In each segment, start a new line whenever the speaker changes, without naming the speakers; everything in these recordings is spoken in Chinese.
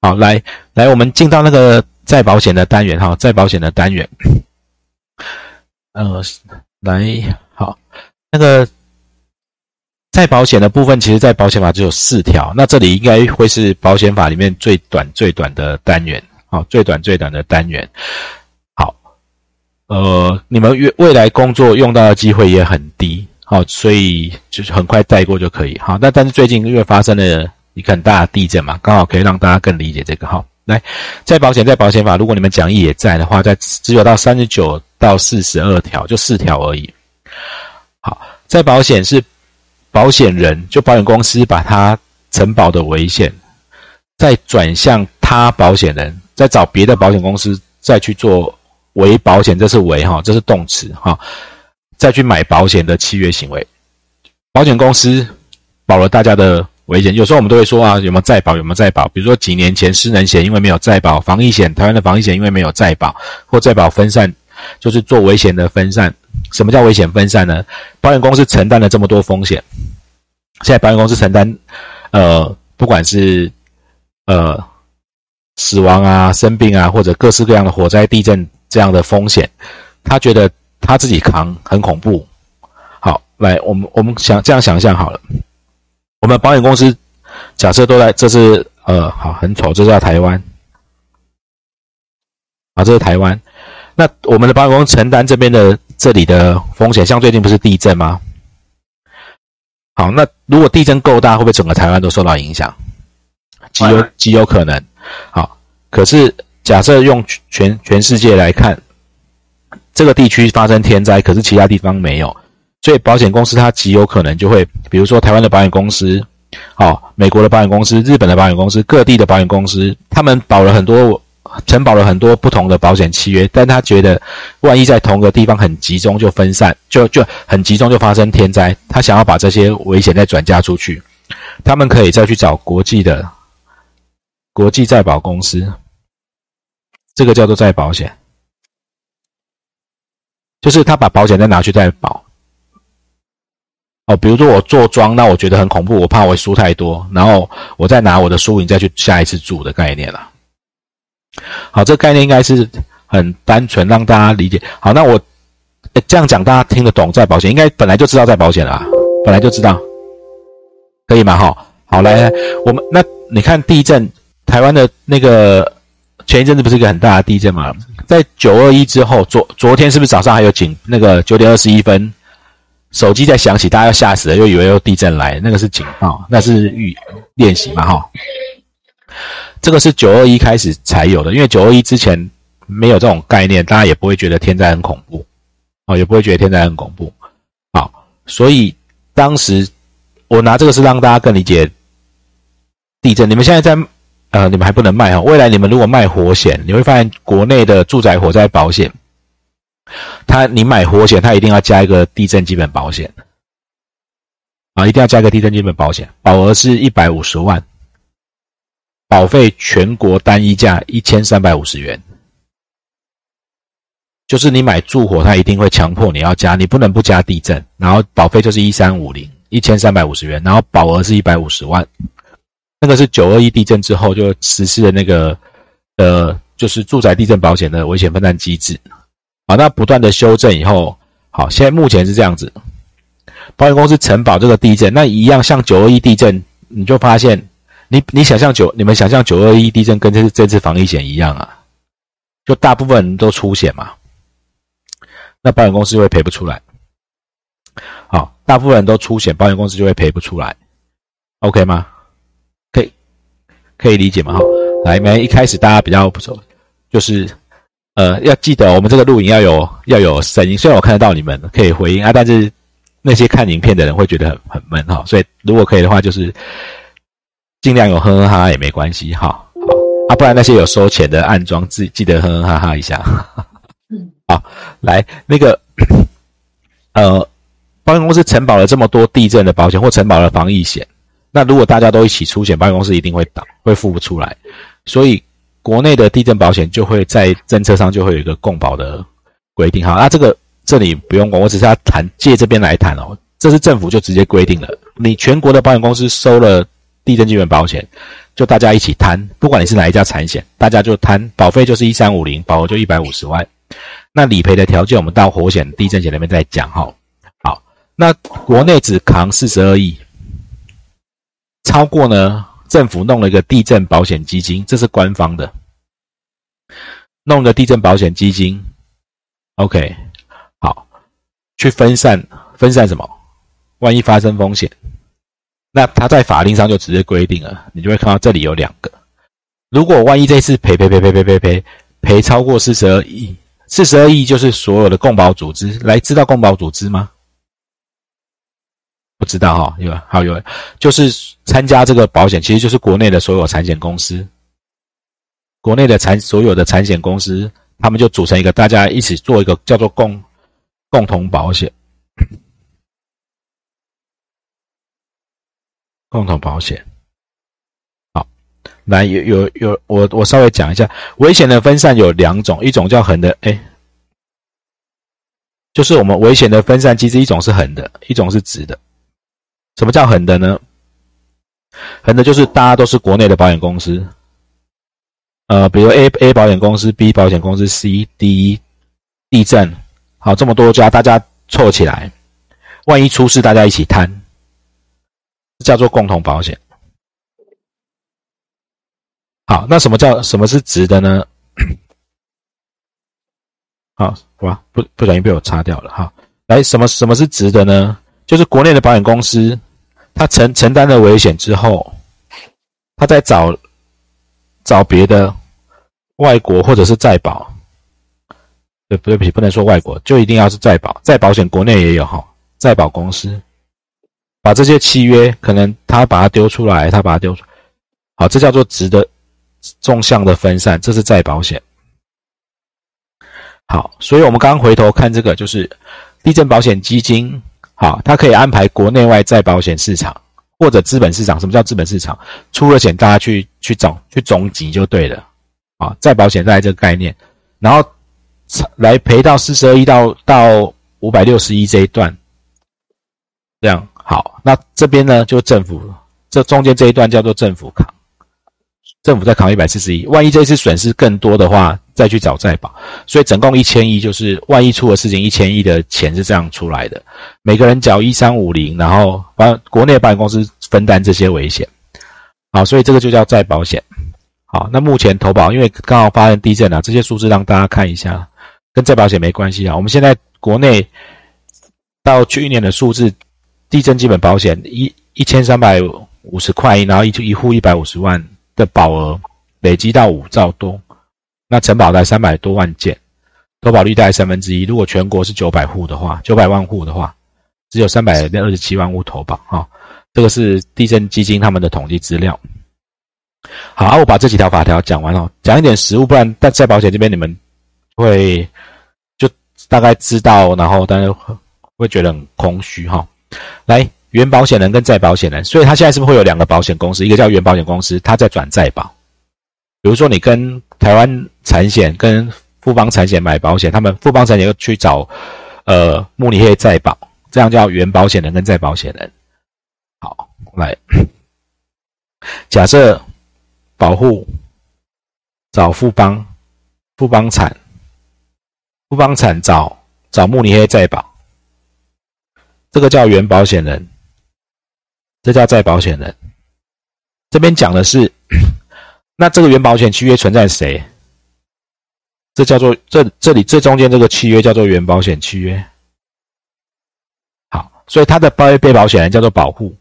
好，来来，我们进到那个再保险的单元哈，再保险的单元。呃，来好，那个再保险的部分，其实在保险法只有四条，那这里应该会是保险法里面最短最短的单元，好，最短最短的单元。好，呃，你们未未来工作用到的机会也很低，好，所以就是很快带过就可以。好，那但是最近因为发生了一个很大的地震嘛，刚好可以让大家更理解这个哈。来，再保险，在保险法，如果你们讲义也在的话，在只有到三十九到四十二条，就四条而已。好，再保险是保险人，就保险公司把他承保的危险，再转向他保险人，再找别的保险公司再去做为保险，这是为哈，这是动词哈，再去买保险的契约行为，保险公司保了大家的。危险，有时候我们都会说啊，有没有再保？有没有再保？比如说几年前失能险因为没有再保，防疫险台湾的防疫险因为没有再保，或再保分散，就是做危险的分散。什么叫危险分散呢？保险公司承担了这么多风险，现在保险公司承担，呃，不管是呃死亡啊、生病啊，或者各式各样的火灾、地震这样的风险，他觉得他自己扛很恐怖。好，来，我们我们想这样想象好了。我们保险公司假设都在，这是呃，好，很丑，这是在台湾，啊，这是台湾。那我们的保险公司承担这边的这里的风险，像最近不是地震吗？好，那如果地震够大，会不会整个台湾都受到影响？极有极有可能。好，可是假设用全全世界来看，这个地区发生天灾，可是其他地方没有。所以保险公司它极有可能就会，比如说台湾的保险公司，哦，美国的保险公司，日本的保险公司，各地的保险公司，他们保了很多，承保了很多不同的保险契约，但他觉得万一在同个地方很集中就分散，就就很集中就发生天灾，他想要把这些危险再转嫁出去，他们可以再去找国际的国际再保公司，这个叫做再保险，就是他把保险再拿去再保。哦，比如说我做庄，那我觉得很恐怖，我怕我输太多，然后我再拿我的输赢再去下一次注的概念了。好，这个概念应该是很单纯，让大家理解。好，那我这样讲大家听得懂，在保险应该本来就知道在保险了，本来就知道，可以吗？哈，好，来来，我们那你看地震，台湾的那个前一阵子不是一个很大的地震嘛？在九二一之后，昨昨天是不是早上还有警那个九点二十一分？手机在响起，大家要吓死了，又以为有地震来，那个是警报，那是预练习嘛，哈。这个是九二一开始才有的，因为九二一之前没有这种概念，大家也不会觉得天灾很恐怖，哦，也不会觉得天灾很恐怖，好，所以当时我拿这个是让大家更理解地震。你们现在在呃，你们还不能卖哈，未来你们如果卖火险，你会发现国内的住宅火灾保险。他，你买火险，他一定要加一个地震基本保险，啊，一定要加一个地震基本保险，保额是一百五十万，保费全国单一价一千三百五十元，就是你买住火，他一定会强迫你要加，你不能不加地震，然后保费就是一三五零，一千三百五十元，然后保额是一百五十万，那个是九二一地震之后就实施的那个，呃，就是住宅地震保险的危险分担机制。好，那不断的修正以后，好，现在目前是这样子，保险公司承保这个地震，那一样像九二一地震，你就发现，你你想象九，你们想象九二一地震跟这次这次防疫险一样啊，就大部分人都出险嘛，那保险公司就会赔不出来。好，大部分人都出险，保险公司就会赔不出来，OK 吗？可以，可以理解吗？哈，来，没一开始大家比较不熟，就是。呃，要记得我们这个录影要有要有声音，虽然我看得到你们可以回应啊，但是那些看影片的人会觉得很很闷哈，所以如果可以的话，就是尽量有哼哼哈哈也没关系哈，好啊，不然那些有收钱的暗装记记得哼哼哈哈一下。嗯 好，来那个 呃，保险公司承保了这么多地震的保险或承保了防疫险，那如果大家都一起出险，保险公司一定会倒，会付不出来，所以。国内的地震保险就会在政策上就会有一个共保的规定，好，那这个这里不用管，我只是要谈借这边来谈哦，这是政府就直接规定了，你全国的保险公司收了地震基本保险，就大家一起摊，不管你是哪一家产险，大家就摊保费就是一三五零，保额就一百五十万。那理赔的条件，我们到火险、地震险那边再讲哈。好，那国内只扛四十二亿，超过呢，政府弄了一个地震保险基金，这是官方的，弄个地震保险基金。OK，好，去分散分散什么？万一发生风险，那他在法令上就直接规定了，你就会看到这里有两个。如果万一这次赔赔赔赔赔赔赔赔超过四十二亿，四十二亿就是所有的共保组织来知道共保组织吗？不知道哈，有好有，就是参加这个保险，其实就是国内的所有产险公司，国内的产所有的产险公司，他们就组成一个，大家一起做一个叫做共共同保险。共同保险，好，来有有有，我我稍微讲一下，危险的分散有两种，一种叫横的，哎，就是我们危险的分散机制，一种是横的，一种是直的。什么叫横的呢？横的就是大家都是国内的保险公司，呃，比如 A A 保险公司、B 保险公司、C、D 地震，好，这么多家，大家凑起来，万一出事，大家一起摊。叫做共同保险。好，那什么叫什么是直的呢？好，哇，不不小心被我擦掉了哈。来，什么什么是直的呢？就是国内的保险公司，他承承担了危险之后，他在找找别的外国或者是再保，对不对不起，不能说外国，就一定要是再保，再保险国内也有哈，再保公司。把这些契约，可能他把它丢出来，他把它丢出，好，这叫做值得纵向的分散，这是再保险。好，所以我们刚刚回头看这个，就是地震保险基金，好，它可以安排国内外再保险市场或者资本市场。什么叫资本市场？出了险，大家去去总去总集就对了。啊，再保险在这个概念，然后来赔到四十二亿到到五百六十一这一段，这样。好，那这边呢就政府，这中间这一段叫做政府扛，政府再扛一百四十亿，万一这次损失更多的话，再去找再保，所以总共一千亿，就是万一出了事情，一千亿的钱是这样出来的，每个人缴一三五零，然后把国内保险公司分担这些危险，好，所以这个就叫再保险。好，那目前投保，因为刚好发生地震啊，这些数字让大家看一下，跟再保险没关系啊。我们现在国内到去年的数字。地震基本保险一一千三百五十块，然后一一户一百五十万的保额，累积到五兆多，那承保在三百多万件，投保率大概三分之一。如果全国是九百户的话，九百万户的话，只有三百二十七万户投保啊。这个是地震基金他们的统计资料。好，我把这几条法条讲完了，讲一点实物，不然在保险这边你们会就大概知道，然后但是会觉得很空虚哈。来，原保险人跟再保险人，所以他现在是不是会有两个保险公司？一个叫原保险公司，他在转再保。比如说，你跟台湾产险、跟富邦产险买保险，他们富邦产险又去找呃慕尼黑再保，这样叫原保险人跟再保险人。好，来，假设保护找富邦，富邦产，富邦产找找慕尼黑再保。这个叫原保险人，这叫再保险人。这边讲的是，那这个原保险契约存在谁？这叫做这这里这中间这个契约叫做原保险契约。好，所以他的被被保险人叫做保护，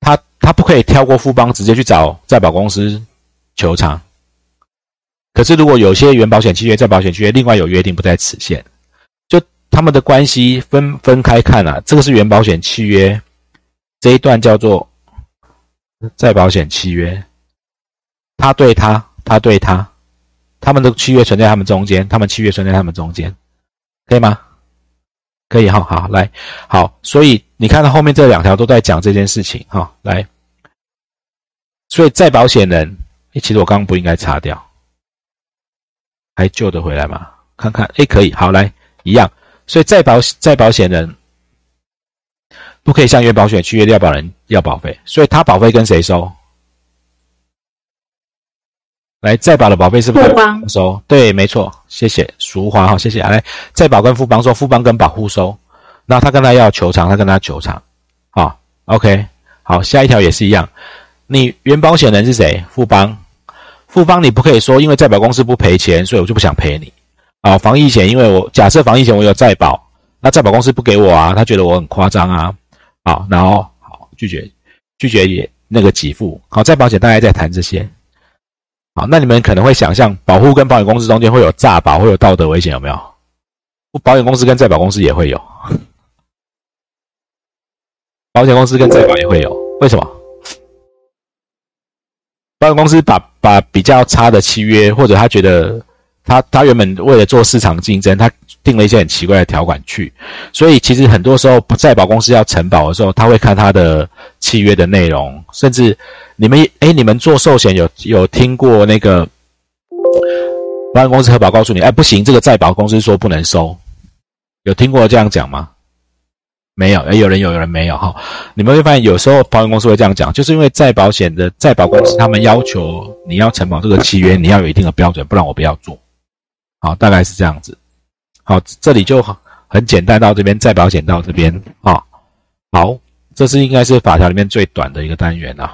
他他不可以跳过富邦直接去找再保公司求偿。可是如果有些原保险契约、再保险契约另外有约定不在此限。就他们的关系分分开看啊，这个是原保险契约，这一段叫做再保险契约，他对他，他对他，他们的契约存在他们中间，他们契约存在他们中间，可以吗？可以哈，好来，好，所以你看到后面这两条都在讲这件事情哈，来，所以再保险人，哎，其实我刚刚不应该擦掉，还救得回来吗？看看，哎，可以，好来，一样。所以再保再保险人不可以向原保险契约要保人要保费，所以他保费跟谁收？来，再保的保费是不是收？对，没错，谢谢淑华哈，谢谢。来，再保跟富邦收，富邦跟保户收，那他跟他要求偿，他跟他求偿，好，OK，好，下一条也是一样，你原保险人是谁？富邦，富邦你不可以说，因为再保公司不赔钱，所以我就不想赔你。啊，防疫险，因为我假设防疫险我有再保，那再保公司不给我啊，他觉得我很夸张啊，好，然后好拒绝拒绝也那个给付，好，再保险大概在谈这些。好，那你们可能会想象，保护跟保险公司中间会有诈保，会有道德危险，有没有？保险公司跟再保公司也会有，保险公司跟再保也会有，为什么？保险公司把把比较差的契约，或者他觉得他他原本为了做市场竞争，他定了一些很奇怪的条款去，所以其实很多时候不再保公司要承保的时候，他会看他的契约的内容，甚至。你们哎，你们做寿险有有听过那个保险公司核保告诉你，哎，不行，这个再保公司说不能收，有听过这样讲吗？没有，哎，有人有，有人没有哈。你们会发现，有时候保险公司会这样讲，就是因为再保险的再保公司他们要求你要承保这个契约，你要有一定的标准，不然我不要做。好，大概是这样子。好，这里就很简单，到这边再保险到这边啊。好，这是应该是法条里面最短的一个单元了。